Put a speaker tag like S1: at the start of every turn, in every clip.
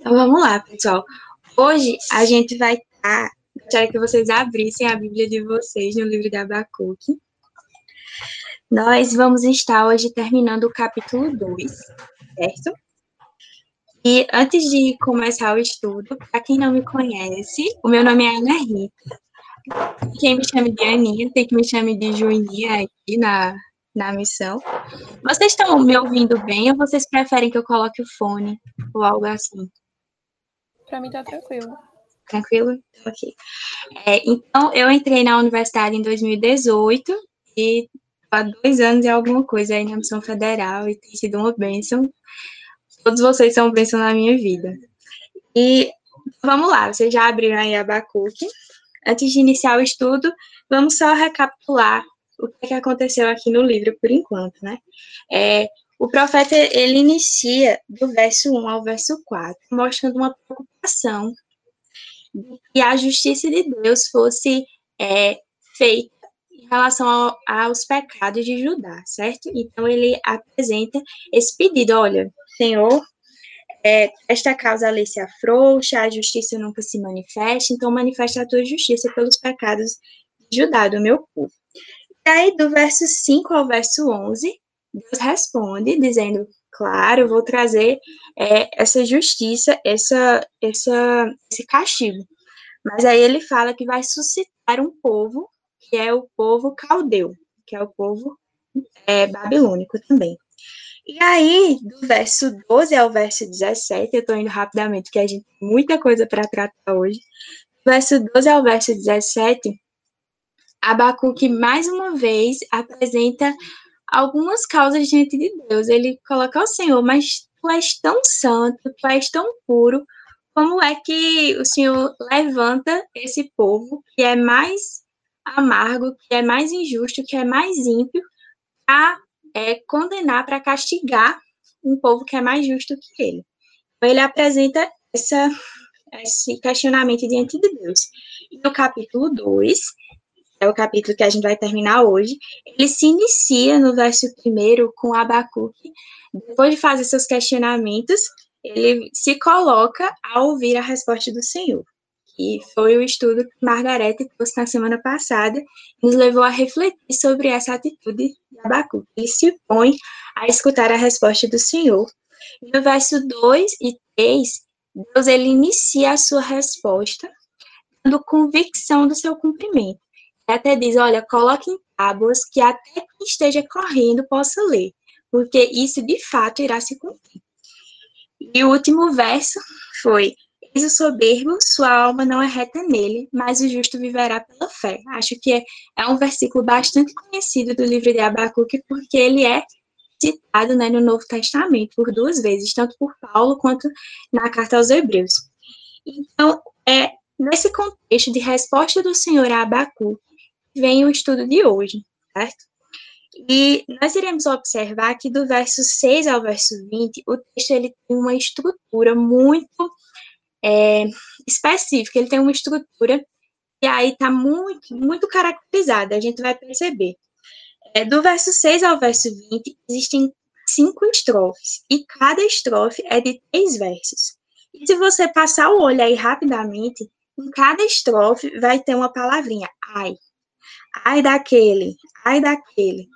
S1: Então vamos lá, pessoal. Hoje a gente vai estar. Tá, gostaria que vocês abrissem a Bíblia de vocês no livro de Abacuque. Nós vamos estar hoje terminando o capítulo 2, certo? E antes de começar o estudo, para quem não me conhece, o meu nome é Ana Rita. Quem me chama de Aninha, tem que me chamar de Juninha aqui na, na missão. Vocês estão me ouvindo bem ou vocês preferem que eu coloque o fone ou algo assim?
S2: Para mim tá tranquilo.
S1: Tranquilo? Ok. É, então, eu entrei na universidade em 2018 e há dois anos e alguma coisa aí na missão federal e tem sido uma bênção. Todos vocês são bênção na minha vida. E vamos lá, vocês já abriram aí a Abacuque. Antes de iniciar o estudo, vamos só recapitular o que, é que aconteceu aqui no livro por enquanto, né? É, o profeta, ele inicia do verso 1 ao verso 4, mostrando uma preocupação de que a justiça de Deus fosse é, feita em relação ao, aos pecados de Judá, certo? Então, ele apresenta esse pedido, olha, Senhor, é, esta causa a lei se afrouxa, a justiça nunca se manifesta, então manifesta a tua justiça pelos pecados de Judá, do meu povo. E aí, do verso 5 ao verso 11, Deus responde dizendo, claro, eu vou trazer é, essa justiça, essa, essa, esse castigo. Mas aí ele fala que vai suscitar um povo, que é o povo caldeu, que é o povo é, babilônico também. E aí, do verso 12 ao verso 17, eu estou indo rapidamente, porque a gente tem muita coisa para tratar hoje. Do verso 12 ao verso 17, Abacuque mais uma vez apresenta algumas causas diante de Deus. Ele coloca ao Senhor, mas tu és tão santo, tu és tão puro, como é que o Senhor levanta esse povo que é mais amargo, que é mais injusto, que é mais ímpio, a é, condenar, para castigar um povo que é mais justo que ele. Então, ele apresenta essa, esse questionamento diante de Deus. E no capítulo 2, é o capítulo que a gente vai terminar hoje, ele se inicia no verso primeiro com Abacuque, depois de fazer seus questionamentos, ele se coloca a ouvir a resposta do Senhor. E foi o estudo que Margarete trouxe na semana passada, nos levou a refletir sobre essa atitude de Abacuque. Ele se põe a escutar a resposta do Senhor. E no verso 2 e 3, Deus ele inicia a sua resposta dando convicção do seu cumprimento até diz, olha, coloque em tábuas que até quem esteja correndo possa ler, porque isso de fato irá se cumprir. E o último verso foi: Eis o soberbo, sua alma não é reta nele, mas o justo viverá pela fé. Acho que é, é um versículo bastante conhecido do livro de Abacuque, porque ele é citado né, no Novo Testamento por duas vezes, tanto por Paulo quanto na carta aos Hebreus. Então, é nesse contexto de resposta do Senhor a Abacuque, vem o estudo de hoje, certo? E nós iremos observar que do verso 6 ao verso 20, o texto ele tem uma estrutura muito é, específica, ele tem uma estrutura que aí está muito, muito caracterizada, a gente vai perceber. É, do verso 6 ao verso 20, existem cinco estrofes, e cada estrofe é de três versos. E se você passar o olho aí rapidamente, em cada estrofe vai ter uma palavrinha, ai, ai daquele, ai daquele.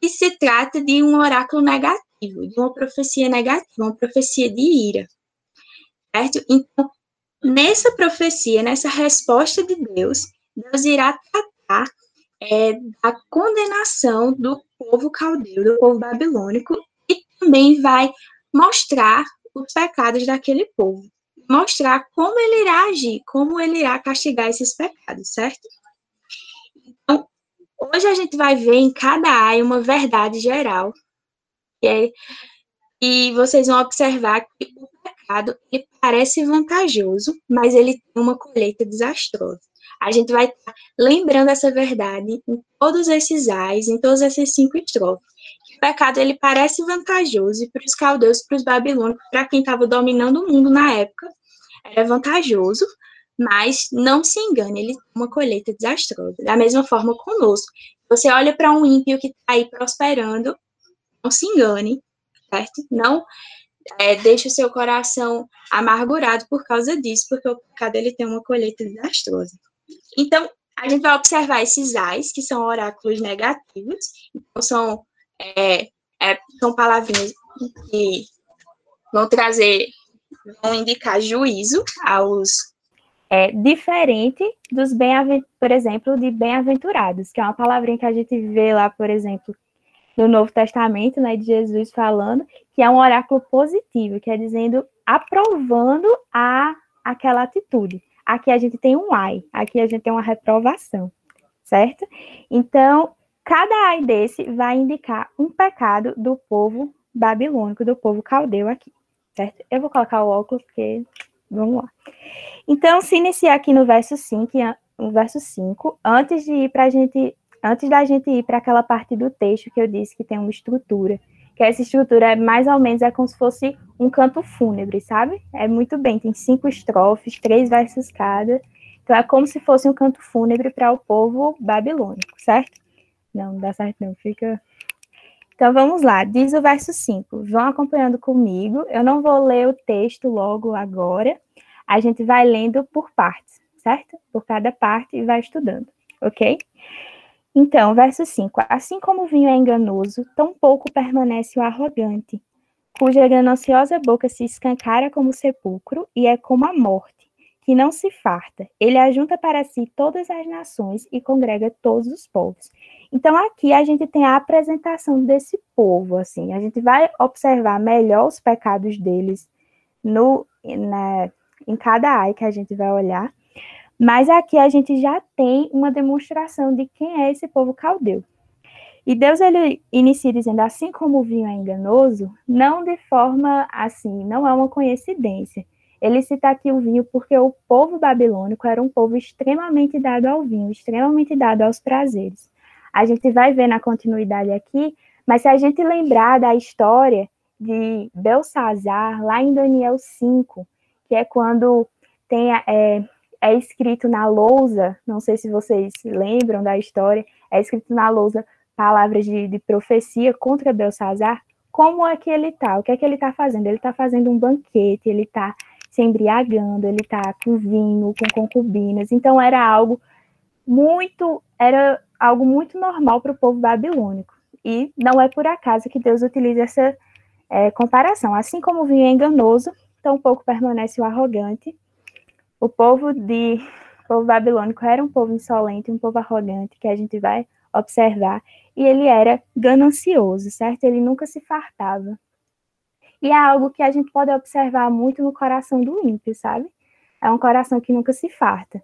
S1: E se trata de um oráculo negativo, de uma profecia negativa, uma profecia de ira. Certo? Então, nessa profecia, nessa resposta de Deus, Deus irá tratar é, da condenação do povo caldeu, do povo babilônico, e também vai mostrar os pecados daquele povo. Mostrar como ele irá agir, como ele irá castigar esses pecados, certo? Hoje a gente vai ver em cada área uma verdade geral. E, é, e vocês vão observar que o pecado ele parece vantajoso, mas ele tem uma colheita desastrosa. A gente vai estar lembrando essa verdade em todos esses ais, em todas essas cinco estrofes. O pecado ele parece vantajoso para os caldeus, para os babilônicos, para quem estava dominando o mundo na época, era vantajoso, mas não se engane, ele tem uma colheita desastrosa. Da mesma forma conosco. Você olha para um ímpio que está aí prosperando, não se engane, certo? Não
S3: é, deixa o seu coração amargurado por causa disso, porque o pecado ele tem uma colheita desastrosa. Então, a gente vai observar esses ais, que são oráculos negativos, então são, é, é, são palavrinhas que vão trazer, vão indicar juízo aos.
S1: É diferente dos bem por exemplo, de bem-aventurados, que é uma palavrinha que a gente vê lá, por exemplo, no Novo Testamento, né, de Jesus falando, que é um oráculo positivo, que é dizendo, aprovando a aquela atitude. Aqui a gente tem um ai, aqui a gente tem uma reprovação, certo? Então, cada ai desse vai indicar um pecado do povo babilônico, do povo caldeu aqui, certo? Eu vou colocar o óculos porque vamos lá. Então, se iniciar aqui no verso 5, no verso 5, antes de ir para gente antes da gente ir para aquela parte do texto que eu disse que tem uma estrutura, que essa estrutura é mais ou menos é como se fosse um canto fúnebre, sabe? É muito bem, tem cinco estrofes, três versos cada. Então é como se fosse um canto fúnebre para o povo babilônico, certo? Não, não dá certo não, fica então vamos lá, diz o verso 5. Vão acompanhando comigo. Eu não vou ler o texto logo agora. A gente vai lendo por partes, certo? Por cada parte e vai estudando, ok? Então, verso 5: Assim como o vinho é enganoso, tão pouco permanece o arrogante, cuja gananciosa boca se escancara como sepulcro e é como a morte, que não se farta. Ele ajunta para si todas as nações e congrega todos os povos. Então, aqui a gente tem a apresentação desse povo, assim, a gente vai observar melhor os pecados deles no, na, em cada ai que a gente vai olhar. Mas aqui a gente já tem uma demonstração de quem é esse povo caldeu. E Deus ele inicia dizendo assim como o vinho é enganoso, não de forma assim, não é uma coincidência. Ele cita aqui o vinho porque o povo babilônico era um povo extremamente dado ao vinho, extremamente dado aos prazeres. A gente vai ver na continuidade aqui, mas se a gente lembrar da história de Belsazar, lá em Daniel 5, que é quando tem é, é escrito na lousa, não sei se vocês lembram da história, é escrito na lousa palavras de, de profecia contra Belsazar, como é que ele está? O que é que ele está fazendo? Ele está fazendo um banquete, ele está se embriagando, ele está com vinho, com concubinas. Então era algo muito, era algo muito normal para o povo babilônico. E não é por acaso que Deus utiliza essa é, comparação. Assim como o vinho é enganoso, tão pouco permanece o arrogante. O povo de o povo babilônico era um povo insolente, um povo arrogante, que a gente vai observar, e ele era ganancioso, certo? Ele nunca se fartava. E é algo que a gente pode observar muito no coração do ímpio, sabe? É um coração que nunca se farta.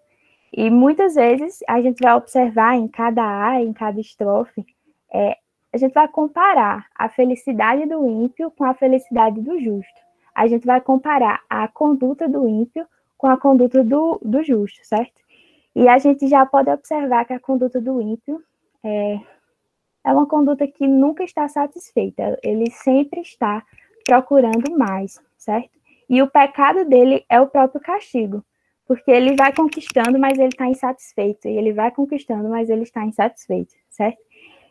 S1: E muitas vezes a gente vai observar em cada A, em cada estrofe, é, a gente vai comparar a felicidade do ímpio com a felicidade do justo. A gente vai comparar a conduta do ímpio com a conduta do, do justo, certo? E a gente já pode observar que a conduta do ímpio é, é uma conduta que nunca está satisfeita, ele sempre está procurando mais, certo? E o pecado dele é o próprio castigo, porque ele vai conquistando, mas ele está insatisfeito, e ele vai conquistando, mas ele está insatisfeito, certo?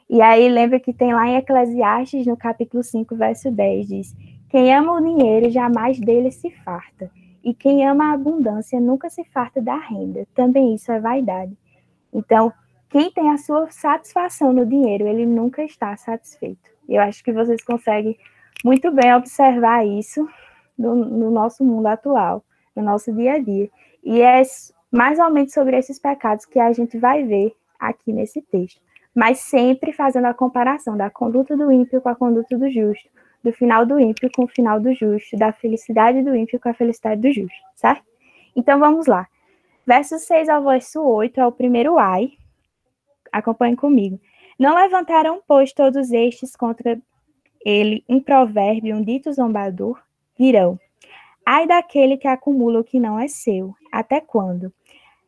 S1: E aí lembra que tem lá em Eclesiastes, no capítulo 5, verso 10, diz: Quem ama o dinheiro jamais dele se farta, e quem ama a abundância nunca se farta da renda. Também isso é vaidade. Então, quem tem a sua satisfação no dinheiro, ele nunca está satisfeito. Eu acho que vocês conseguem muito bem observar isso no, no nosso mundo atual, no nosso dia a dia. E é mais ou menos sobre esses pecados que a gente vai ver aqui nesse texto. Mas sempre fazendo a comparação da conduta do ímpio com a conduta do justo, do final do ímpio com o final do justo, da felicidade do ímpio com a felicidade do justo, certo? Então vamos lá. Verso 6 ao verso 8 é o primeiro ai. Acompanhe comigo. Não levantaram, pois, todos estes contra ele um provérbio, um dito zombador, virão. Ai daquele que acumula o que não é seu, até quando?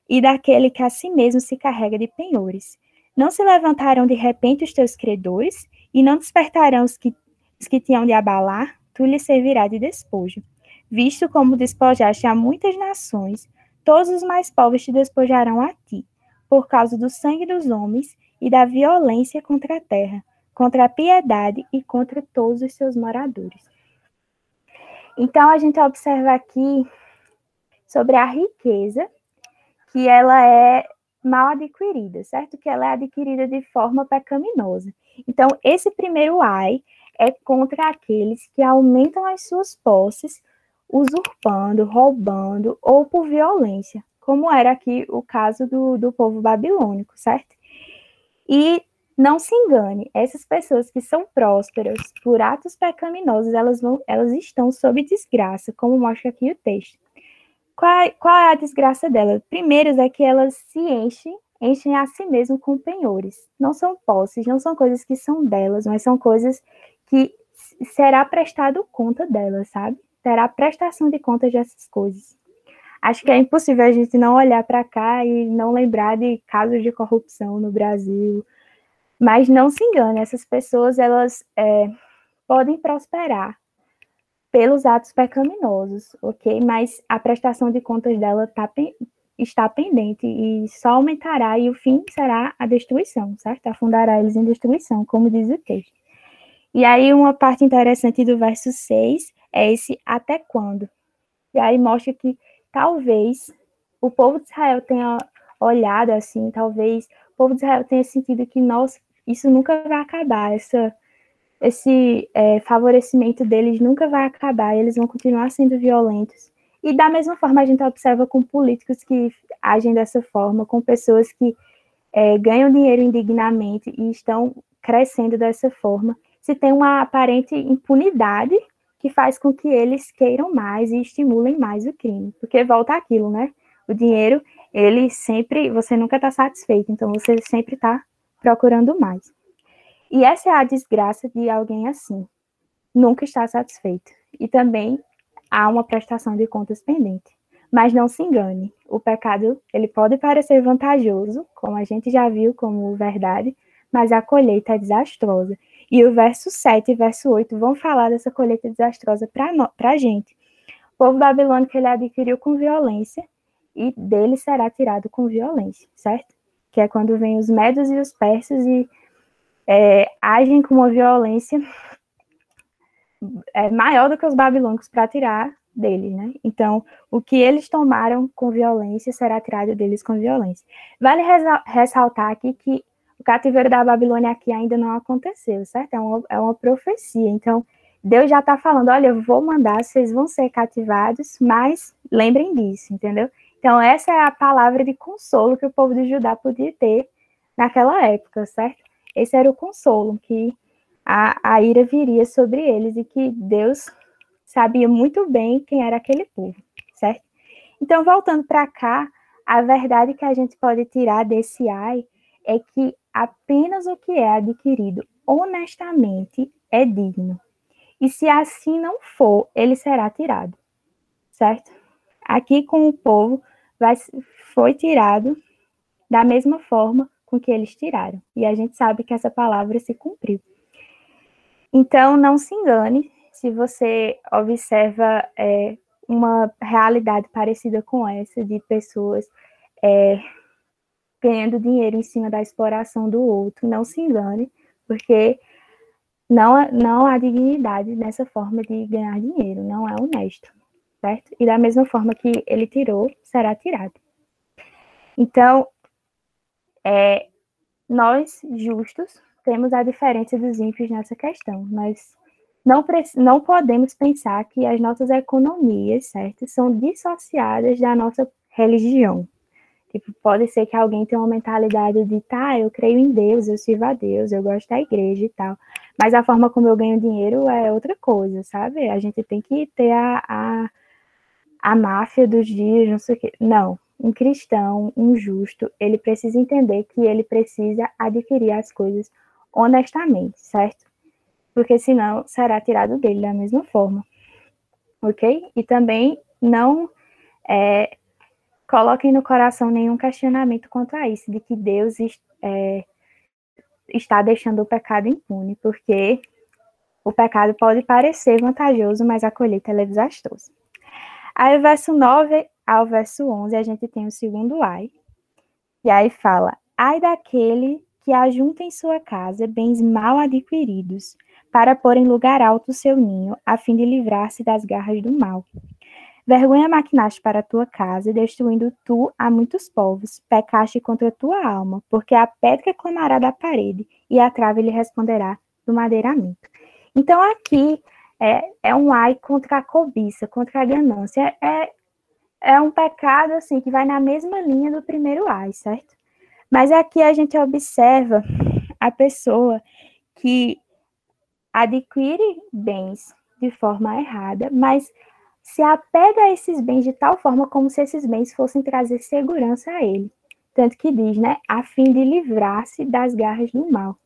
S1: E daquele que a si mesmo se carrega de penhores. Não se levantarão de repente os teus credores, e não despertarão os que os que tinham de abalar, tu lhe servirá de despojo. Visto como despojaste a muitas nações, todos os mais pobres te despojarão a ti, por causa do sangue dos homens e da violência contra a terra, contra a piedade e contra todos os seus moradores. Então, a gente observa aqui sobre a riqueza, que ela é mal adquirida, certo? Que ela é adquirida de forma pecaminosa. Então, esse primeiro ai é contra aqueles que aumentam as suas posses, usurpando, roubando ou por violência, como era aqui o caso do, do povo babilônico, certo? E não se engane, essas pessoas que são prósperas por atos pecaminosos, elas, vão, elas estão sob desgraça, como mostra aqui o texto. Qual, é, qual é a desgraça dela? Primeiro é que elas se enchem, enchem a si mesmo com penhores. Não são posses, não são coisas que são delas, mas são coisas que será prestado conta delas, sabe? Terá prestação de contas dessas coisas. Acho que é impossível a gente não olhar para cá e não lembrar de casos de corrupção no Brasil. Mas não se engane, essas pessoas elas é, podem prosperar pelos atos pecaminosos, ok? Mas a prestação de contas dela tá, está pendente e só aumentará e o fim será a destruição, certo? Afundará eles em destruição, como diz o texto. E aí uma parte interessante do verso 6 é esse até quando. E aí mostra que talvez o povo de Israel tenha olhado assim, talvez o povo de Israel tenha sentido que, nossa, isso nunca vai acabar, essa, esse é, favorecimento deles nunca vai acabar, eles vão continuar sendo violentos. E da mesma forma a gente observa com políticos que agem dessa forma, com pessoas que é, ganham dinheiro indignamente e estão crescendo dessa forma, se tem uma aparente impunidade que faz com que eles queiram mais e estimulem mais o crime. Porque volta aquilo, né? O dinheiro, ele sempre, você nunca está satisfeito, então você sempre está procurando mais. E essa é a desgraça de alguém assim. Nunca está satisfeito. E também há uma prestação de contas pendente. Mas não se engane, o pecado ele pode parecer vantajoso, como a gente já viu como verdade, mas a colheita é desastrosa. E o verso 7 e verso 8 vão falar dessa colheita desastrosa para a gente. O povo babilônico ele adquiriu com violência e dele será tirado com violência, certo? Que é quando vem os medos e os persas e é, agem com uma violência é, maior do que os babilônicos para tirar deles, né? Então, o que eles tomaram com violência será tirado deles com violência. Vale ressaltar aqui que o cativeiro da Babilônia aqui ainda não aconteceu, certo? É uma, é uma profecia. Então, Deus já está falando: olha, eu vou mandar, vocês vão ser cativados, mas lembrem disso, entendeu? Então, essa é a palavra de consolo que o povo de Judá podia ter naquela época, certo? Esse era o consolo que a, a ira viria sobre eles e que Deus sabia muito bem quem era aquele povo, certo? Então, voltando para cá, a verdade que a gente pode tirar desse ai é que apenas o que é adquirido honestamente é digno. E se assim não for, ele será tirado. Certo? Aqui com o povo vai, foi tirado da mesma forma com que eles tiraram. E a gente sabe que essa palavra se cumpriu. Então, não se engane se você observa é, uma realidade parecida com essa, de pessoas é, ganhando dinheiro em cima da exploração do outro. Não se engane, porque não, não há dignidade nessa forma de ganhar dinheiro, não é honesto, certo? E da mesma forma que ele tirou, será tirado. Então, é, nós, justos, temos a diferença dos ímpios nessa questão, mas não, não podemos pensar que as nossas economias, certo, são dissociadas da nossa religião. Tipo, pode ser que alguém tenha uma mentalidade de, tá, eu creio em Deus, eu sirvo a Deus, eu gosto da igreja e tal. Mas a forma como eu ganho dinheiro é outra coisa, sabe? A gente tem que ter a, a, a máfia dos dias, não sei o quê. Não. Um cristão, um justo, ele precisa entender que ele precisa adquirir as coisas honestamente, certo? Porque senão será tirado dele da mesma forma. Ok? E também não é, coloquem no coração nenhum questionamento quanto a isso, de que Deus é, está deixando o pecado impune, porque o pecado pode parecer vantajoso, mas a colheita é desastrosa. Aí, verso 9 ao verso 11, a gente tem o segundo ai, e aí fala: Ai daquele que ajunta em sua casa bens mal adquiridos, para pôr em lugar alto o seu ninho, a fim de livrar-se das garras do mal. Vergonha maquinaste para a tua casa, destruindo tu a muitos povos. Pecaste contra a tua alma, porque a pedra clamará da parede, e a trave lhe responderá do madeiramento. Então, aqui é, é um ai contra a cobiça, contra a ganância. É, é um pecado, assim, que vai na mesma linha do primeiro ai, certo? Mas aqui a gente observa a pessoa que adquire bens de forma errada, mas se apega a esses bens de tal forma como se esses bens fossem trazer segurança a ele. Tanto que diz, né, a fim de livrar-se das garras do mal.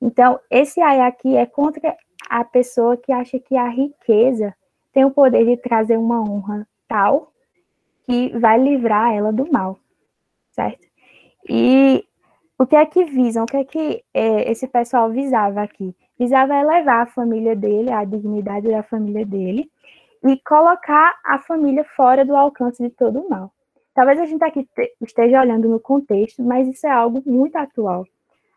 S1: Então, esse ai aqui é contra a pessoa que acha que a riqueza tem o poder de trazer uma honra tal que vai livrar ela do mal, certo? E o que é que visam? O que é que é, esse pessoal visava aqui? Visava elevar a família dele, a dignidade da família dele, e colocar a família fora do alcance de todo o mal. Talvez a gente aqui esteja olhando no contexto, mas isso é algo muito atual.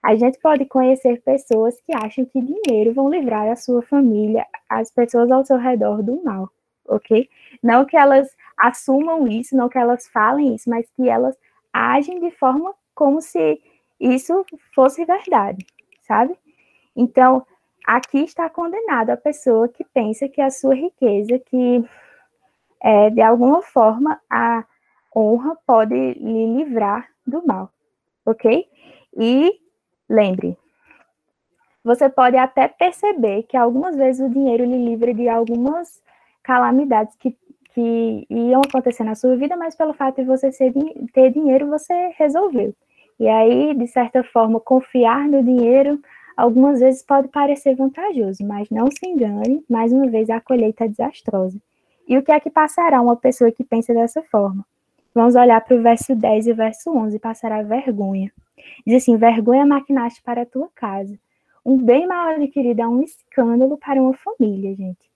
S1: A gente pode conhecer pessoas que acham que dinheiro vão livrar a sua família, as pessoas ao seu redor do mal, ok? Não que elas assumam isso, não que elas falem isso, mas que elas agem de forma como se isso fosse verdade, sabe? Então, aqui está condenado a pessoa que pensa que a sua riqueza, que é, de alguma forma a honra pode lhe livrar do mal, ok? E lembre, você pode até perceber que algumas vezes o dinheiro lhe livra de algumas calamidades que, que iam acontecer na sua vida, mas pelo fato de você ser, ter dinheiro, você resolveu. E aí, de certa forma, confiar no dinheiro algumas vezes pode parecer vantajoso, mas não se engane, mais uma vez a colheita é desastrosa. E o que é que passará uma pessoa que pensa dessa forma? Vamos olhar para o verso 10 e o verso 11, passará vergonha. Diz assim: vergonha maquinaste para a tua casa. Um bem mal adquirido é um escândalo para uma família, gente.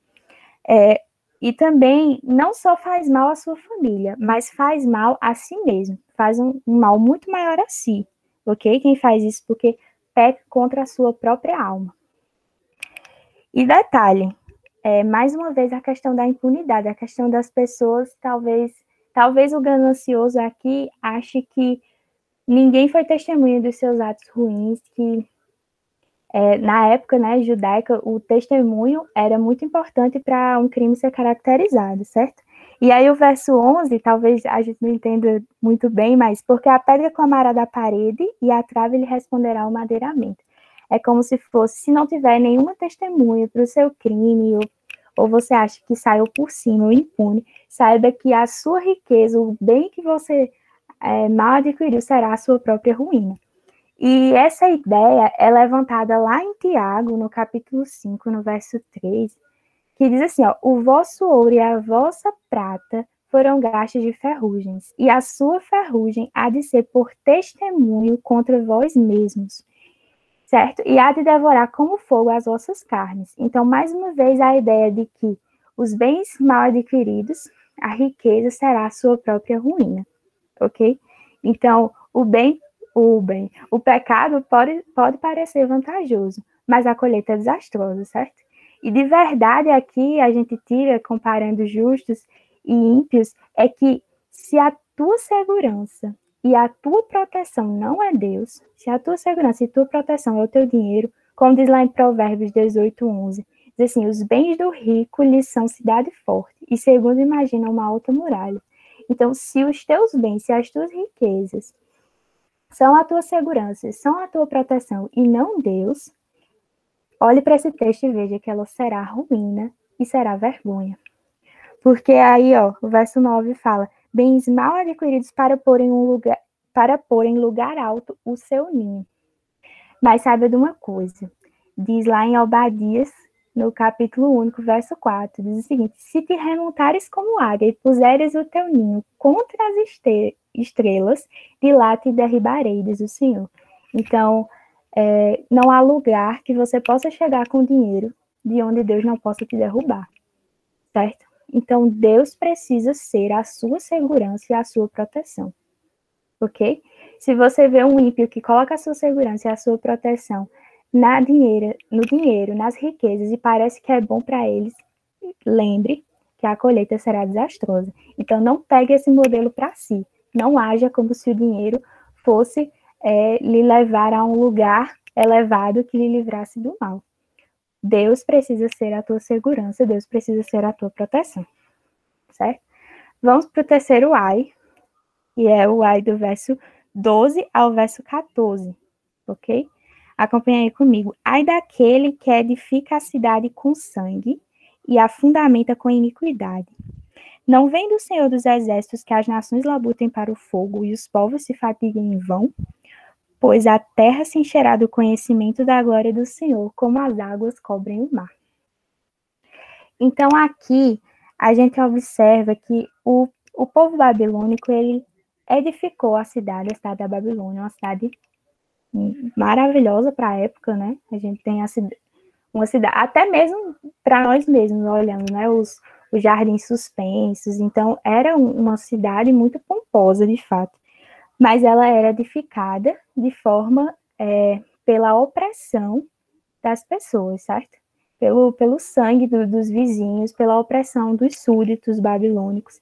S1: É, e também não só faz mal à sua família, mas faz mal a si mesmo. Faz um, um mal muito maior a si, ok? Quem faz isso porque peca contra a sua própria alma. E detalhe, é, mais uma vez a questão da impunidade, a questão das pessoas, talvez, talvez o ganancioso aqui ache que ninguém foi testemunha dos seus atos ruins, que é, na época né, judaica o testemunho era muito importante para um crime ser caracterizado, certo? E aí o verso 11, talvez a gente não entenda muito bem, mas porque a pedra clamará da parede e a trave lhe responderá o madeiramento. É como se fosse, se não tiver nenhuma testemunha para o seu crime, ou, ou você acha que saiu por cima ou impune, saiba que a sua riqueza, o bem que você é, mal adquiriu, será a sua própria ruína. E essa ideia é levantada lá em Tiago, no capítulo 5, no verso 3, que diz assim, ó, o vosso ouro e a vossa prata foram gastos de ferrugens, e a sua ferrugem há de ser por testemunho contra vós mesmos, certo? E há de devorar como fogo as vossas carnes. Então, mais uma vez, a ideia de que os bens mal adquiridos, a riqueza será a sua própria ruína, ok? Então, o bem, o bem, o pecado pode, pode parecer vantajoso, mas a colheita é desastrosa, certo? E de verdade aqui a gente tira, comparando justos e ímpios, é que se a tua segurança e a tua proteção não é Deus, se a tua segurança e tua proteção é o teu dinheiro, como diz lá em Provérbios 18, 11, diz assim, os bens do rico lhes são cidade forte, e segundo imagina uma alta muralha. Então, se os teus bens, se as tuas riquezas são a tua segurança, são a tua proteção e não Deus, Olhe para esse texto e veja que ela será ruína e será vergonha. Porque aí, ó, o verso 9 fala: bens mal adquiridos para pôr em um lugar para pôr em lugar alto o seu ninho. Mas saiba de uma coisa, diz lá em Obadias, no capítulo único, verso 4, diz o seguinte: Se te remontares como águia e puseres o teu ninho contra as estrelas, de lá te derribarei, diz o Senhor. Então, é, não há lugar que você possa chegar com dinheiro de onde Deus não possa te derrubar, certo? Então, Deus precisa ser a sua segurança e a sua proteção, ok? Se você vê um ímpio que coloca a sua segurança e a sua proteção na dinheiro, no dinheiro, nas riquezas e parece que é bom para eles, lembre que a colheita será desastrosa. Então não pegue esse modelo para si. Não haja como se o dinheiro fosse é, lhe levar a um lugar elevado que lhe livrasse do mal. Deus precisa ser a tua segurança, Deus precisa ser a tua proteção. Certo? Vamos para o terceiro ai, que é o ai do verso 12 ao verso 14, ok? Acompanhe aí comigo. Ai daquele que edifica a cidade com sangue e a fundamenta com iniquidade. Não vem do Senhor dos Exércitos que as nações labutem para o fogo e os povos se fatiguem em vão? Pois a terra se encherá do conhecimento da glória do Senhor, como as águas cobrem o mar. Então, aqui, a gente observa que o, o povo babilônico, ele edificou a cidade, a cidade da Babilônia, uma cidade maravilhosa para a época, né? A gente tem a, uma cidade, até mesmo para nós mesmos, olhando, né? Os, os jardins suspensos. Então, era uma cidade muito pomposa, de fato. Mas ela era edificada de forma é, pela opressão das pessoas, certo? Pelo, pelo sangue do, dos vizinhos, pela opressão dos súditos babilônicos.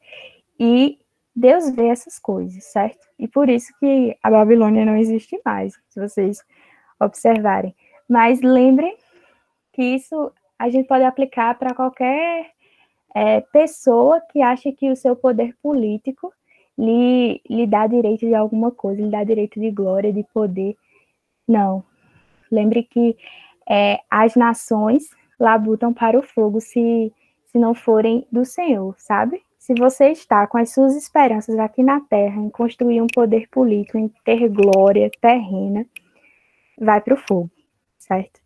S1: E Deus vê essas coisas, certo? E por isso que a Babilônia não existe mais, se vocês observarem. Mas lembrem que isso a gente pode aplicar para qualquer é, pessoa que acha que o seu poder político lhe, lhe dá direito de alguma coisa, lhe dá direito de glória, de poder. Não. Lembre que é, as nações labutam para o fogo se, se não forem do Senhor, sabe? Se você está com as suas esperanças aqui na terra em construir um poder político, em ter glória terrena, vai para o fogo, certo?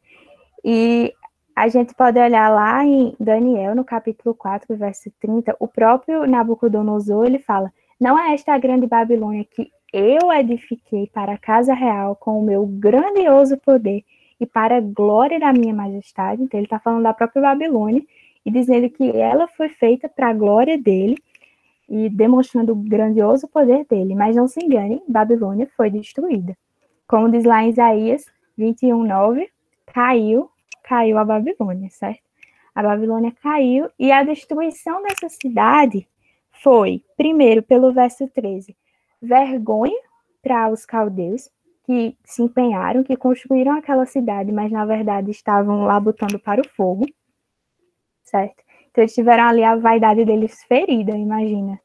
S1: E a gente pode olhar lá em Daniel, no capítulo 4, verso 30, o próprio Nabucodonosor, ele fala, não é esta a grande Babilônia que eu edifiquei para a casa real com o meu grandioso poder e para a glória da minha majestade. Então, ele está falando da própria Babilônia e dizendo que ela foi feita para a glória dele e demonstrando o grandioso poder dele. Mas não se engane, Babilônia foi destruída. Como diz lá em Isaías 21, 9, caiu caiu a Babilônia, certo? A Babilônia caiu e a destruição dessa cidade foi, primeiro, pelo verso 13, vergonha para os caldeus que se empenharam, que construíram aquela cidade, mas na verdade estavam lá botando para o fogo, certo? Então eles tiveram ali a vaidade deles ferida, imagina.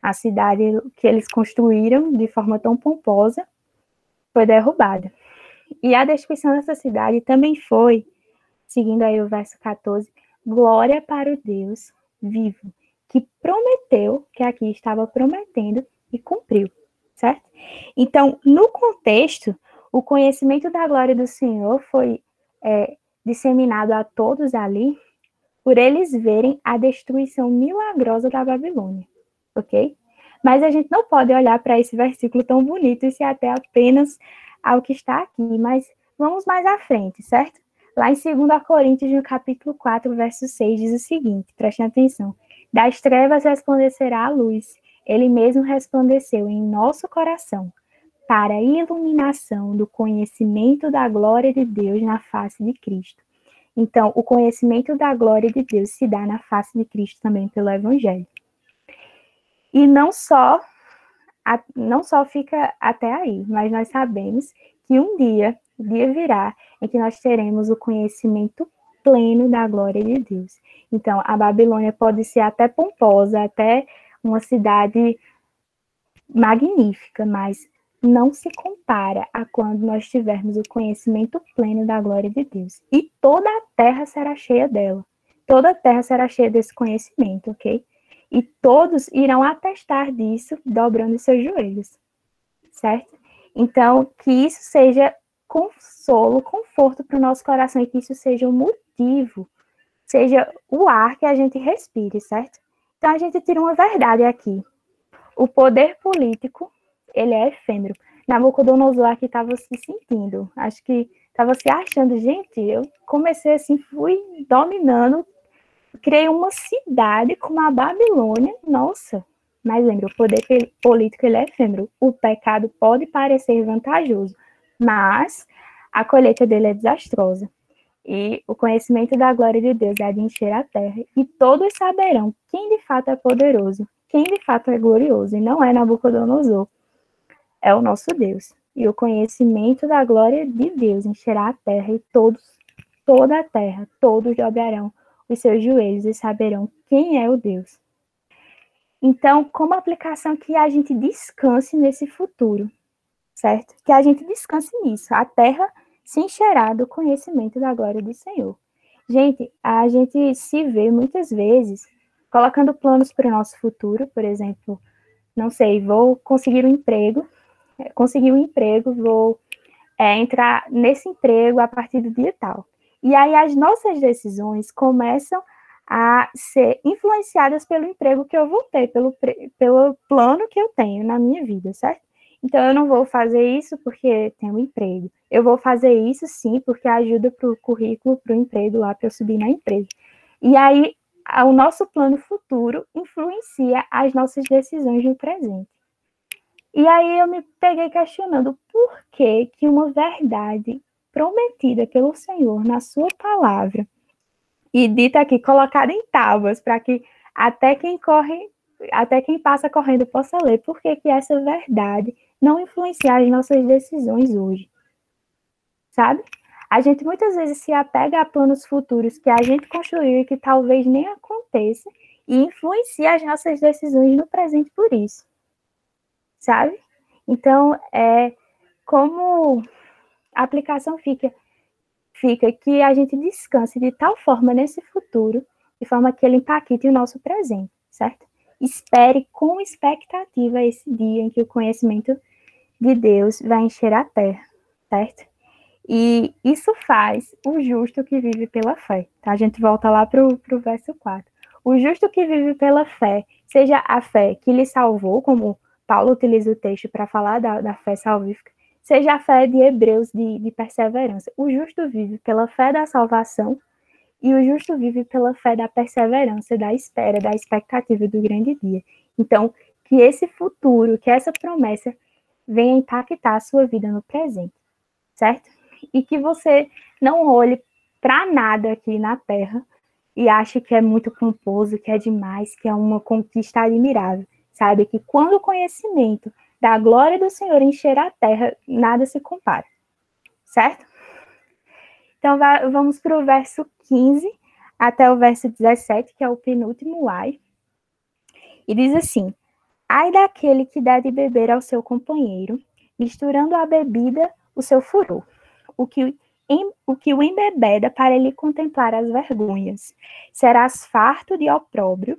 S1: A cidade que eles construíram de forma tão pomposa foi derrubada. E a destruição dessa cidade também foi seguindo aí o verso 14, glória para o Deus vivo, que prometeu, que aqui estava prometendo e cumpriu, certo? Então, no contexto, o conhecimento da glória do Senhor foi é, disseminado a todos ali, por eles verem a destruição milagrosa da Babilônia, ok? Mas a gente não pode olhar para esse versículo tão bonito e se até apenas ao que está aqui, mas vamos mais à frente, certo? Lá em 2 Coríntios, no capítulo 4, verso 6, diz o seguinte: prestem atenção. Das trevas resplandecerá a luz. Ele mesmo resplandeceu em nosso coração, para a iluminação do conhecimento da glória de Deus na face de Cristo. Então, o conhecimento da glória de Deus se dá na face de Cristo também pelo Evangelho. E não só, não só fica até aí, mas nós sabemos que um dia o dia virá em que nós teremos o conhecimento pleno da glória de Deus. Então, a Babilônia pode ser até pomposa, até uma cidade magnífica, mas não se compara a quando nós tivermos o conhecimento pleno da glória de Deus. E toda a terra será cheia dela. Toda a terra será cheia desse conhecimento, ok? E todos irão atestar disso dobrando seus joelhos, certo? Então, que isso seja consolo, conforto para o nosso coração e que isso seja o motivo, seja o ar que a gente respire, certo? Então a gente tira uma verdade aqui. O poder político, ele é efêmero. Nabucodonosor aqui estava se sentindo, acho que estava se achando, gente, eu comecei assim, fui dominando, criei uma cidade como a Babilônia, nossa. Mas lembra, o poder político ele é efêmero. O pecado pode parecer vantajoso, mas a colheita dele é desastrosa. E o conhecimento da glória de Deus há de encher a terra, e todos saberão quem de fato é poderoso, quem de fato é glorioso, e não é Nabucodonosor, é o nosso Deus. E o conhecimento da glória de Deus encherá a terra, e todos, toda a terra, todos dobrarão os seus joelhos e saberão quem é o Deus. Então, como aplicação que a gente descanse nesse futuro, certo? Que a gente descanse nisso. A terra se encherá do conhecimento da glória do Senhor. Gente, a gente se vê muitas vezes colocando planos para o nosso futuro, por exemplo, não sei, vou conseguir um emprego, conseguir um emprego, vou é, entrar nesse emprego a partir do dia tal. E aí as nossas decisões começam a ser influenciadas pelo emprego que eu vou ter, pelo, pelo plano que eu tenho na minha vida, certo? Então, eu não vou fazer isso porque tenho um emprego. Eu vou fazer isso, sim, porque ajuda para o currículo, para o emprego lá, para eu subir na empresa. E aí, o nosso plano futuro influencia as nossas decisões no presente. E aí eu me peguei questionando por que, que uma verdade prometida pelo Senhor na sua palavra e dita aqui, colocada em tábuas, para que até quem corre, até quem passa correndo possa ler, por que, que essa verdade não influencia as nossas decisões hoje? Sabe? A gente muitas vezes se apega a planos futuros que a gente construiu e que talvez nem aconteça e influencia as nossas decisões no presente por isso. Sabe? Então, é como a aplicação fica fica que a gente descanse de tal forma nesse futuro, de forma que ele impacte o nosso presente, certo? Espere com expectativa esse dia em que o conhecimento de Deus vai encher a terra, certo? E isso faz o justo que vive pela fé. Tá? A gente volta lá para o verso 4. O justo que vive pela fé, seja a fé que lhe salvou, como Paulo utiliza o texto para falar da, da, fé salvífica, seja a fé de Hebreus de, de perseverança. O justo vive pela fé da salvação e o justo vive pela fé da perseverança, da espera, da expectativa do grande dia. Então, que esse futuro, que essa promessa venha impactar a sua vida no presente, certo? e que você não olhe para nada aqui na Terra e ache que é muito composto, que é demais, que é uma conquista admirável. Sabe que quando o conhecimento da glória do Senhor encher a terra, nada se compara. Certo? Então vamos para o verso 15 até o verso 17, que é o penúltimo ai. E diz assim: Ai daquele que dá de beber ao seu companheiro, misturando a bebida o seu furor o que, em, o que o embebeda para lhe contemplar as vergonhas. Serás farto de opróbrio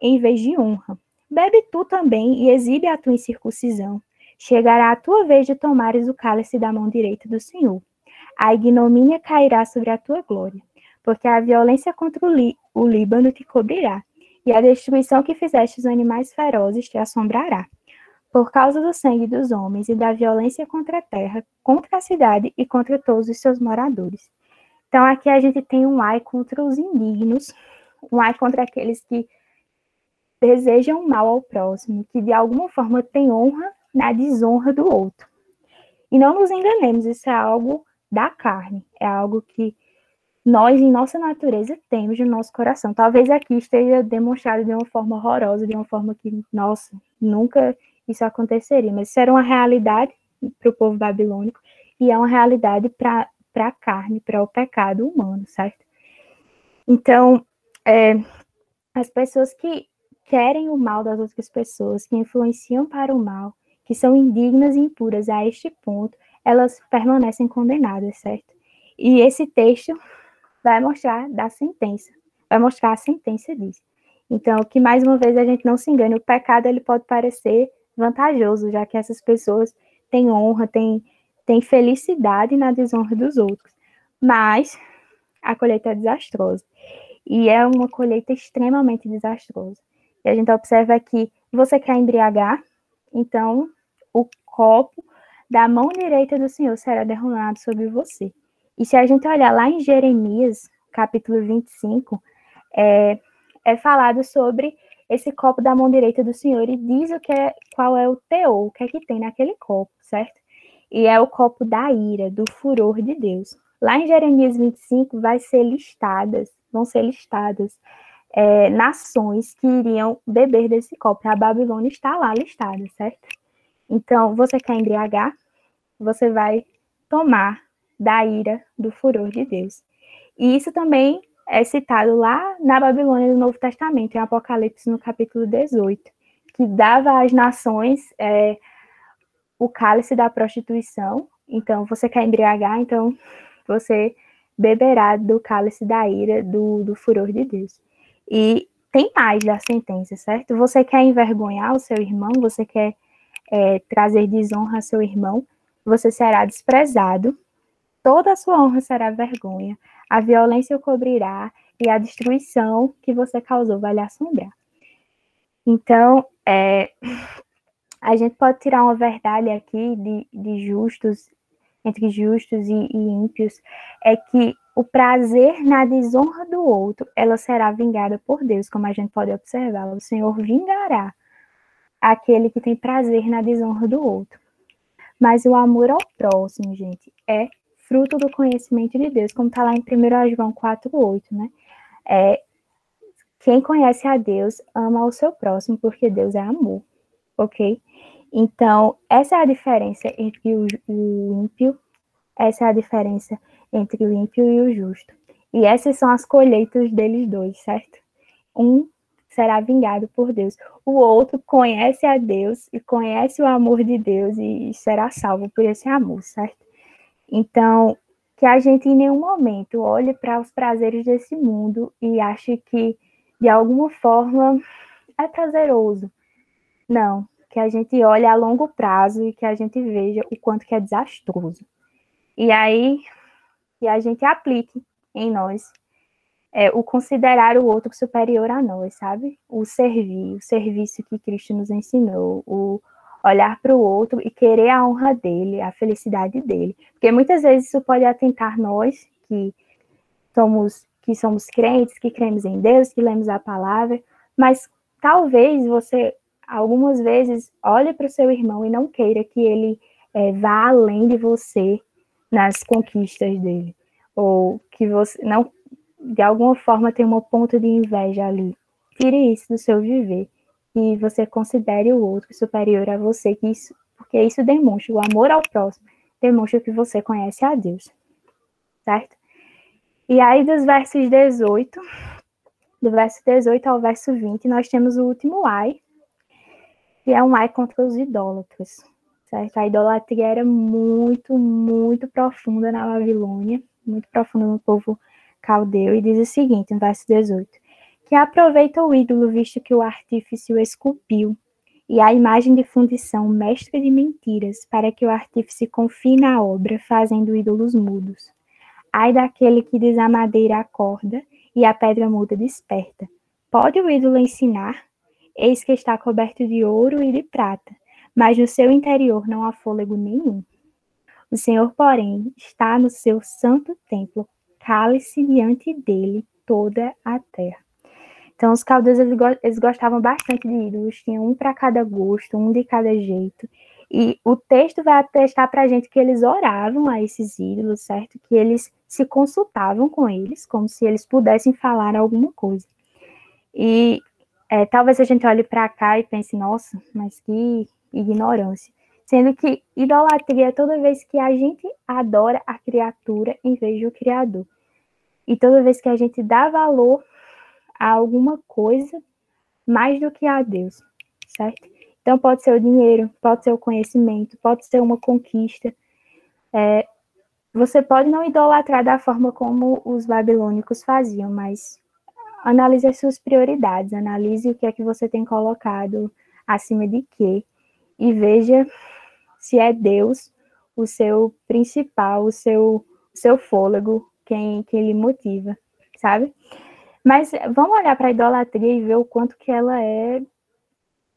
S1: em vez de honra. Bebe tu também e exibe a tua incircuncisão. Chegará a tua vez de tomares o cálice da mão direita do Senhor. A ignomínia cairá sobre a tua glória, porque a violência contra o, Lí o Líbano te cobrirá, e a destruição que fizeste os animais ferozes te assombrará por causa do sangue dos homens e da violência contra a terra, contra a cidade e contra todos os seus moradores. Então, aqui a gente tem um ai contra os indignos, um ai contra aqueles que desejam mal ao próximo, que de alguma forma têm honra na desonra do outro. E não nos enganemos, isso é algo da carne, é algo que nós, em nossa natureza, temos no nosso coração. Talvez aqui esteja demonstrado de uma forma horrorosa, de uma forma que, nossa, nunca isso aconteceria, mas isso era uma realidade para o povo babilônico e é uma realidade para a carne, para o pecado humano, certo? Então, é, as pessoas que querem o mal das outras pessoas, que influenciam para o mal, que são indignas e impuras a este ponto, elas permanecem condenadas, certo? E esse texto vai mostrar da sentença, vai mostrar a sentença disso. Então, que mais uma vez a gente não se engane, o pecado ele pode parecer vantajoso, já que essas pessoas têm honra, têm, têm felicidade na desonra dos outros. Mas a colheita é desastrosa. E é uma colheita extremamente desastrosa. E a gente observa que você quer embriagar, então o copo da mão direita do Senhor será derramado sobre você. E se a gente olhar lá em Jeremias, capítulo 25, é, é falado sobre esse copo da mão direita do Senhor e diz o que é, qual é o teor, o que é que tem naquele copo, certo? e é o copo da ira, do furor de Deus. Lá em Jeremias 25 vai ser listadas, vão ser listadas é, nações que iriam beber desse copo. A Babilônia está lá listada, certo? Então, você quer embriagar? Você vai tomar da ira, do furor de Deus. E isso também é citado lá na Babilônia do Novo Testamento, em Apocalipse, no capítulo 18, que dava às nações é, o cálice da prostituição. Então, você quer embriagar, então você beberá do cálice da ira, do, do furor de Deus. E tem mais da sentença, certo? Você quer envergonhar o seu irmão, você quer é, trazer desonra ao seu irmão, você será desprezado, toda a sua honra será vergonha, a violência o cobrirá e a destruição que você causou vai lhe assombrar. Então, é, a gente pode tirar uma verdade aqui de, de justos, entre justos e, e ímpios, é que o prazer na desonra do outro, ela será vingada por Deus, como a gente pode observar. O Senhor vingará aquele que tem prazer na desonra do outro. Mas o amor ao próximo, gente, é fruto do conhecimento de Deus, como está lá em 1 João 4,8, né? É, quem conhece a Deus ama o seu próximo, porque Deus é amor, ok? Então, essa é a diferença entre o, o ímpio, essa é a diferença entre o ímpio e o justo. E essas são as colheitas deles dois, certo? Um será vingado por Deus. O outro conhece a Deus e conhece o amor de Deus e será salvo por esse amor, certo? Então, que a gente em nenhum momento olhe para os prazeres desse mundo e ache que de alguma forma é prazeroso. Não, que a gente olhe a longo prazo e que a gente veja o quanto que é desastroso. E aí que a gente aplique em nós é, o considerar o outro superior a nós, sabe? O servir, o serviço que Cristo nos ensinou, o olhar para o outro e querer a honra dele, a felicidade dele. Porque muitas vezes isso pode atentar nós que somos que somos crentes, que cremos em Deus, que lemos a palavra, mas talvez você algumas vezes olhe para o seu irmão e não queira que ele é, vá além de você nas conquistas dele, ou que você não de alguma forma tem uma ponta de inveja ali. Tire isso do seu viver e você considere o outro superior a você, que isso, porque isso demonstra o amor ao próximo, demonstra que você conhece a Deus. Certo? E aí dos versos 18, do verso 18 ao verso 20, nós temos o último ai, que é um ai contra os idólatras certo? A idolatria era muito, muito profunda na Babilônia, muito profunda no povo caldeu, e diz o seguinte, no verso 18, que aproveita o ídolo, visto que o artífice o esculpiu, e a imagem de fundição, mestre de mentiras, para que o artífice confie na obra, fazendo ídolos mudos. Ai daquele que diz a madeira acorda, e a pedra muda desperta. Pode o ídolo ensinar? Eis que está coberto de ouro e de prata, mas no seu interior não há fôlego nenhum. O Senhor, porém, está no seu santo templo, cale-se diante dele toda a terra. Então, os caldeus, eles gostavam bastante de ídolos, tinham um para cada gosto, um de cada jeito. E o texto vai atestar para a gente que eles oravam a esses ídolos, certo? Que eles se consultavam com eles, como se eles pudessem falar alguma coisa. E é, talvez a gente olhe para cá e pense, nossa, mas que ignorância. Sendo que idolatria é toda vez que a gente adora a criatura em vez do Criador. E toda vez que a gente dá valor a alguma coisa mais do que a Deus, certo? Então pode ser o dinheiro, pode ser o conhecimento, pode ser uma conquista. É, você pode não idolatrar da forma como os babilônicos faziam, mas analise as suas prioridades, analise o que é que você tem colocado acima de quê e veja se é Deus o seu principal, o seu, seu fôlego, quem, quem lhe motiva, sabe? Mas vamos olhar para a idolatria e ver o quanto que ela é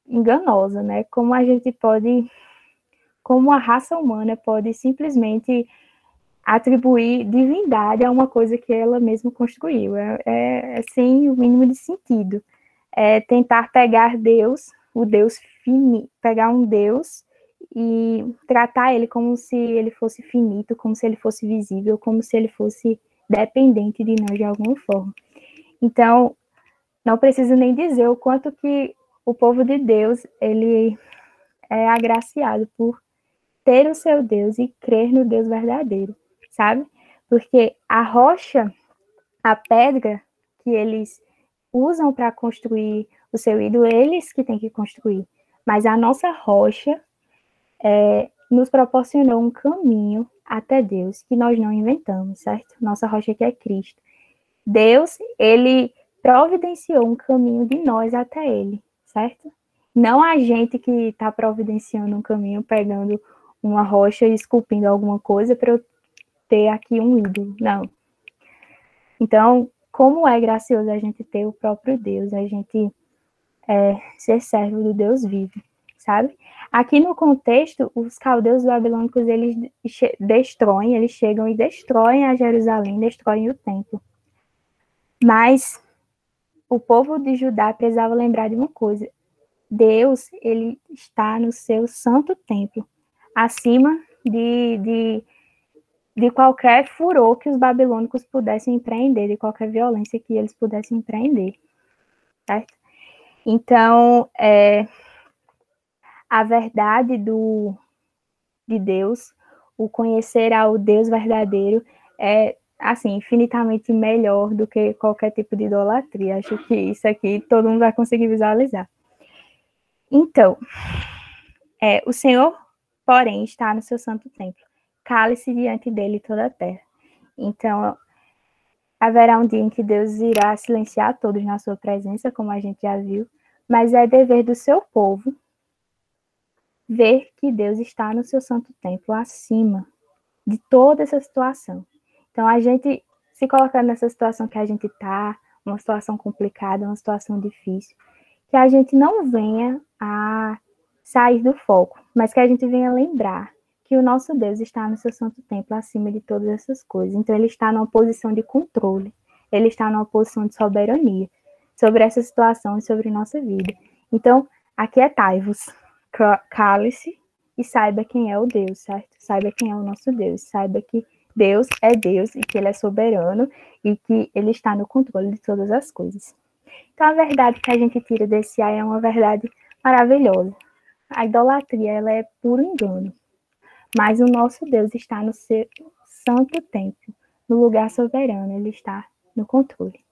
S1: enganosa, né? Como a gente pode, como a raça humana pode simplesmente atribuir divindade a uma coisa que ela mesma construiu. É, é, é sem o mínimo de sentido. É tentar pegar Deus o Deus fini, pegar um Deus e tratar ele como se ele fosse finito, como se ele fosse visível, como se ele fosse dependente de nós de alguma forma. Então, não preciso nem dizer o quanto que o povo de Deus, ele é agraciado por ter o seu Deus e crer no Deus verdadeiro, sabe? Porque a rocha, a pedra que eles usam para construir o seu ídolo, eles que têm que construir. Mas a nossa rocha é, nos proporcionou um caminho até Deus que nós não inventamos, certo? Nossa rocha que é Cristo. Deus, ele providenciou um caminho de nós até ele, certo? Não a gente que está providenciando um caminho, pegando uma rocha e esculpindo alguma coisa ter aqui um ídolo, não. Então, como é gracioso a gente ter o próprio Deus, a gente é, ser servo do Deus vivo, sabe? Aqui no contexto, os caldeus babilônicos, eles destroem, eles chegam e destroem a Jerusalém, destroem o templo. Mas o povo de Judá precisava lembrar de uma coisa. Deus, ele está no seu santo templo, acima de, de, de qualquer furor que os babilônicos pudessem empreender, de qualquer violência que eles pudessem empreender, certo? Então, é, a verdade do, de Deus, o conhecer ao Deus verdadeiro, é assim, infinitamente melhor do que qualquer tipo de idolatria. Acho que isso aqui todo mundo vai conseguir visualizar. Então, é, o Senhor, porém, está no seu santo templo. Cale-se diante dele toda a terra. Então, haverá um dia em que Deus irá silenciar todos na sua presença, como a gente já viu, mas é dever do seu povo ver que Deus está no seu santo templo acima de toda essa situação. Então, a gente se colocando nessa situação que a gente está, uma situação complicada, uma situação difícil, que a gente não venha a sair do foco, mas que a gente venha lembrar o nosso Deus está no seu santo templo acima de todas essas coisas. Então, ele está numa posição de controle, ele está numa posição de soberania sobre essa situação e sobre nossa vida. Então, aquietai-vos, cale-se e saiba quem é o Deus, certo? Saiba quem é o nosso Deus, saiba que Deus é Deus e que ele é soberano e que ele está no controle de todas as coisas. Então, a verdade que a gente tira desse ai é uma verdade maravilhosa. A idolatria, ela é puro engano. Mas o nosso Deus está no seu santo templo, no lugar soberano, ele está no controle.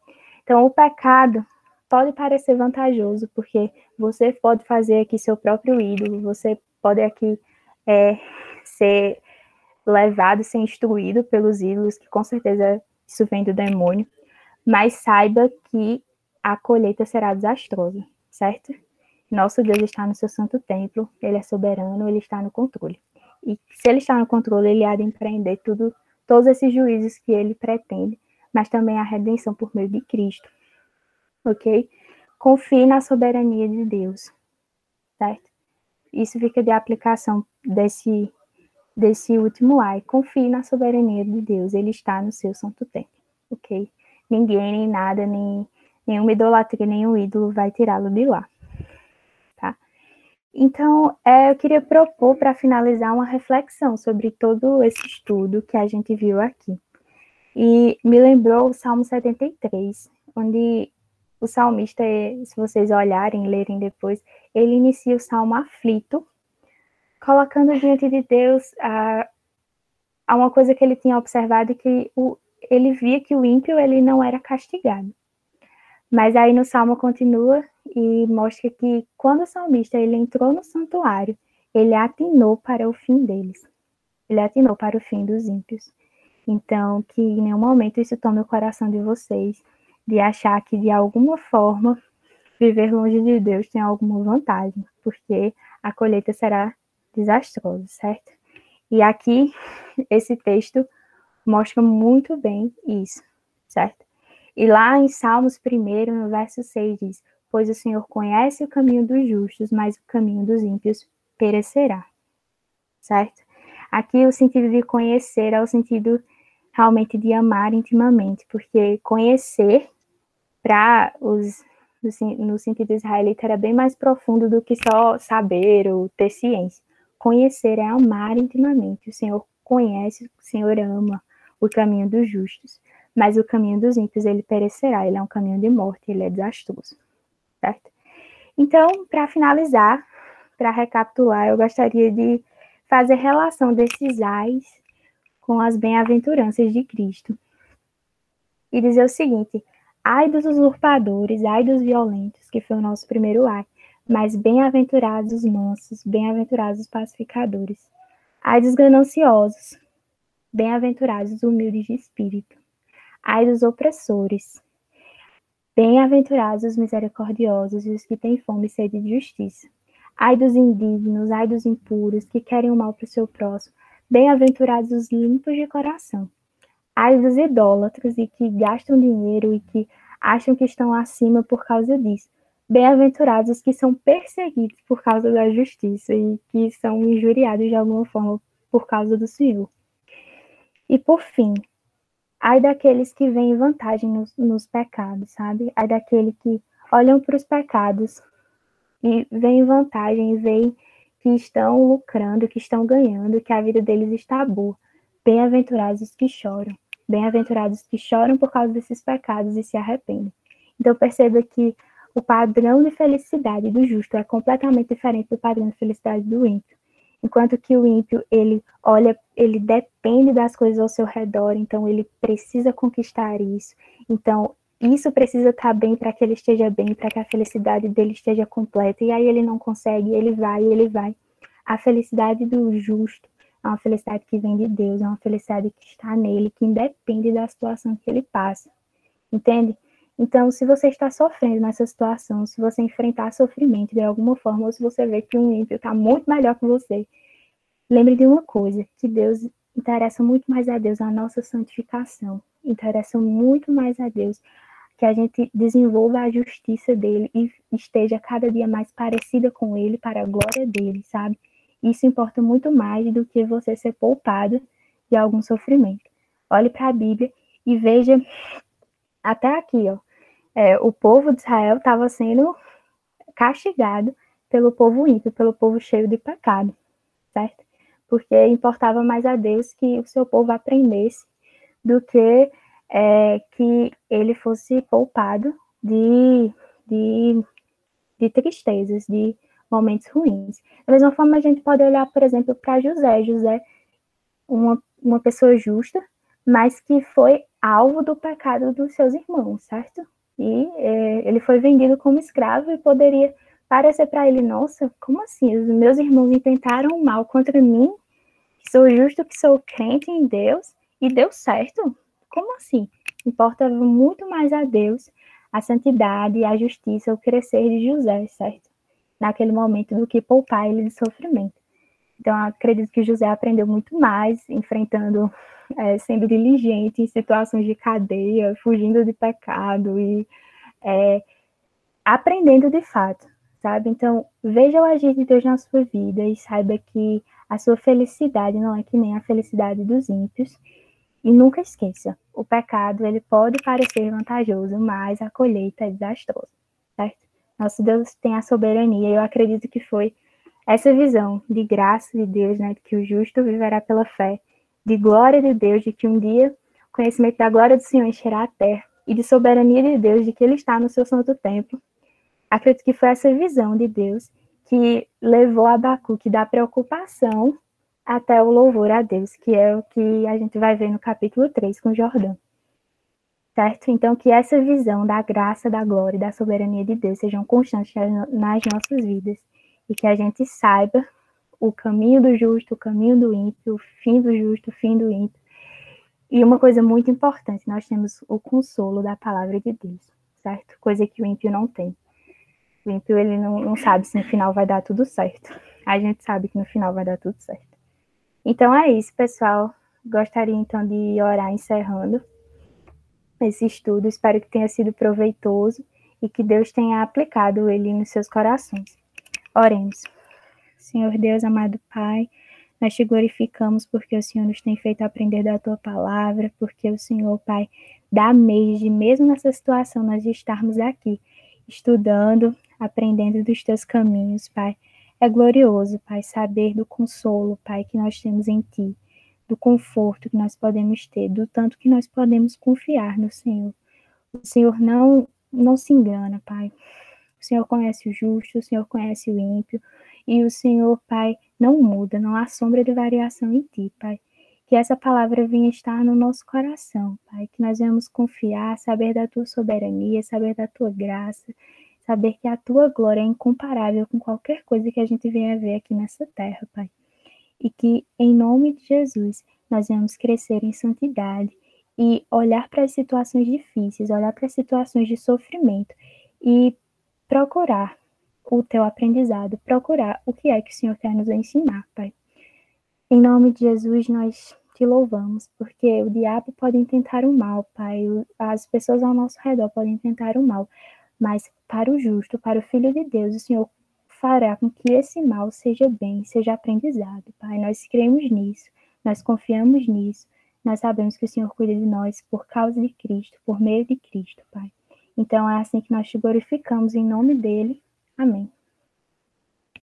S1: Então, o pecado pode parecer vantajoso, porque você pode fazer aqui seu próprio ídolo, você pode aqui é, ser levado, ser instruído pelos ídolos, que com certeza isso vem do demônio, mas saiba que a colheita será desastrosa, certo? Nosso Deus está no seu santo templo, ele é soberano, ele está no controle. E se ele está no controle, ele há de empreender tudo, todos esses juízos que ele pretende, mas também a redenção por meio de Cristo. Ok? Confie na soberania de Deus, certo? Isso fica de aplicação desse desse último ai. Confie na soberania de Deus, ele está no seu santo templo, ok? Ninguém, nem nada, nem nenhuma idolatria, nenhum ídolo vai tirá-lo de lá? Então, é, eu queria propor para finalizar uma reflexão sobre todo esse estudo que a gente viu aqui. E me lembrou o Salmo 73, onde o salmista, se vocês olharem, lerem depois, ele inicia o salmo aflito, colocando diante de Deus a, a uma coisa que ele tinha observado que o, ele via que o ímpio ele não era castigado. Mas aí no salmo continua e mostra que quando o salmista ele entrou no santuário, ele atinou para o fim deles. Ele atinou para o fim dos ímpios. Então, que em nenhum momento isso tome o coração de vocês de achar que de alguma forma viver longe de Deus tem alguma vantagem, porque a colheita será desastroso, certo? E aqui, esse texto mostra muito bem isso, certo? E lá em Salmos 1, no verso 6, diz: Pois o Senhor conhece o caminho dos justos, mas o caminho dos ímpios perecerá, certo? Aqui o sentido de conhecer é o sentido realmente de amar intimamente, porque conhecer para os no sentido israelita era bem mais profundo do que só saber ou ter ciência conhecer é amar intimamente. O Senhor conhece, o Senhor ama o caminho dos justos, mas o caminho dos ímpios ele perecerá, ele é um caminho de morte, ele é desastroso, certo? Então, para finalizar, para recapitular, eu gostaria de fazer relação desses ais com as bem-aventuranças de Cristo. E dizer o seguinte: ai dos usurpadores, ai dos violentos, que foi o nosso primeiro ai, mas bem-aventurados os mansos, bem-aventurados os pacificadores. Ai dos gananciosos, bem-aventurados os humildes de espírito. Ai dos opressores, bem-aventurados os misericordiosos e os que têm fome e sede de justiça. Ai dos indignos, ai dos impuros, que querem o mal para o seu próximo. Bem-aventurados os limpos de coração. Ai dos idólatras e que gastam dinheiro e que acham que estão acima por causa disso. Bem-aventurados os que são perseguidos por causa da justiça e que são injuriados de alguma forma por causa do Senhor. E por fim, ai daqueles que veem vantagem nos, nos pecados, sabe? Ai daquele que olham para os pecados e veem vantagem veem que estão lucrando, que estão ganhando, que a vida deles está boa. Bem-aventurados os que choram. Bem-aventurados os que choram por causa desses pecados e se arrependem. Então perceba que o padrão de felicidade do justo é completamente diferente do padrão de felicidade do ímpio. Enquanto que o ímpio, ele olha, ele depende das coisas ao seu redor, então ele precisa conquistar isso. Então, isso precisa estar bem para que ele esteja bem, para que a felicidade dele esteja completa. E aí ele não consegue, ele vai, ele vai. A felicidade do justo é uma felicidade que vem de Deus, é uma felicidade que está nele, que independe da situação que ele passa. Entende? Então, se você está sofrendo nessa situação, se você enfrentar sofrimento de alguma forma, ou se você vê que um ímpio está muito melhor que você, lembre de uma coisa, que Deus interessa muito mais a Deus a nossa santificação, interessa muito mais a Deus que a gente desenvolva a justiça dele e esteja cada dia mais parecida com ele para a glória dele, sabe? Isso importa muito mais do que você ser poupado de algum sofrimento. Olhe para a Bíblia e veja até aqui, ó. É, o povo de Israel estava sendo castigado pelo povo ímpio, pelo povo cheio de pecado, certo? Porque importava mais a Deus que o seu povo aprendesse do que é, que ele fosse poupado de, de, de tristezas, de momentos ruins. Da mesma forma, a gente pode olhar, por exemplo, para José. José, uma, uma pessoa justa, mas que foi alvo do pecado dos seus irmãos, certo? E é, ele foi vendido como escravo e poderia parecer para ele, nossa, como assim? Os meus irmãos intentaram mal contra mim, que sou justo, que sou crente em Deus, e deu certo? Como assim? Importa muito mais a Deus a santidade, a justiça, o crescer de José, certo? Naquele momento do que poupar ele de sofrimento. Então, acredito que José aprendeu muito mais, enfrentando, é, sendo diligente em situações de cadeia, fugindo de pecado e é, aprendendo de fato, sabe? Então, veja o agir de Deus na sua vida e saiba que a sua felicidade não é que nem a felicidade dos ímpios e nunca esqueça, o pecado ele pode parecer vantajoso, mas a colheita é desastrosa, certo? Nosso Deus tem a soberania, e eu acredito que foi essa visão de graça de Deus, né, que o justo viverá pela fé, de glória de Deus, de que um dia o conhecimento da glória do Senhor encherá a terra, e de soberania de Deus, de que Ele está no seu santo templo. Acredito que foi essa visão de Deus que levou Abacuque da preocupação até o louvor a Deus, que é o que a gente vai ver no capítulo 3 com Jordão. Certo? Então, que essa visão da graça, da glória e da soberania de Deus sejam constantes nas nossas vidas e que a gente saiba o caminho do justo, o caminho do ímpio, o fim do justo, o fim do ímpio. E uma coisa muito importante, nós temos o consolo da palavra de Deus, certo? Coisa que o ímpio não tem. O ímpio, ele não, não sabe se no final vai dar tudo certo. A gente sabe que no final vai dar tudo certo. Então é isso, pessoal. Gostaria então de orar encerrando esse estudo. Espero que tenha sido proveitoso e que Deus tenha aplicado ele nos seus corações. Oremos. Senhor Deus, amado Pai, nós te glorificamos porque o Senhor nos tem feito aprender da tua palavra, porque o Senhor, Pai, dá meios de, mesmo nessa situação, nós estarmos aqui, estudando, aprendendo dos teus caminhos, Pai. É glorioso, Pai, saber do consolo, Pai, que nós temos em Ti, do conforto que nós podemos ter, do tanto que nós podemos confiar no Senhor. O Senhor não, não se engana, Pai. O Senhor conhece o justo, o Senhor conhece o ímpio, e o Senhor, Pai, não muda, não há sombra de variação em Ti, Pai. Que essa palavra venha estar no nosso coração, Pai. Que nós venhamos confiar, saber da tua soberania, saber da tua graça, saber que a tua glória é incomparável com qualquer coisa que a gente venha ver aqui nessa terra, Pai. E que, em nome de Jesus, nós venhamos crescer em santidade e olhar para as situações difíceis, olhar para as situações de sofrimento e procurar o teu aprendizado, procurar o que é que o Senhor quer nos ensinar, Pai. Em nome de Jesus, nós te louvamos, porque o diabo pode tentar o mal, Pai, as pessoas ao nosso redor podem tentar o mal, mas para o justo, para o Filho de Deus, o Senhor fará com que esse mal seja bem, seja aprendizado, Pai. Nós cremos nisso, nós confiamos nisso, nós sabemos que o Senhor cuida de nós por causa de Cristo, por meio de Cristo, Pai. Então é assim que nós te glorificamos em nome dele. Amém.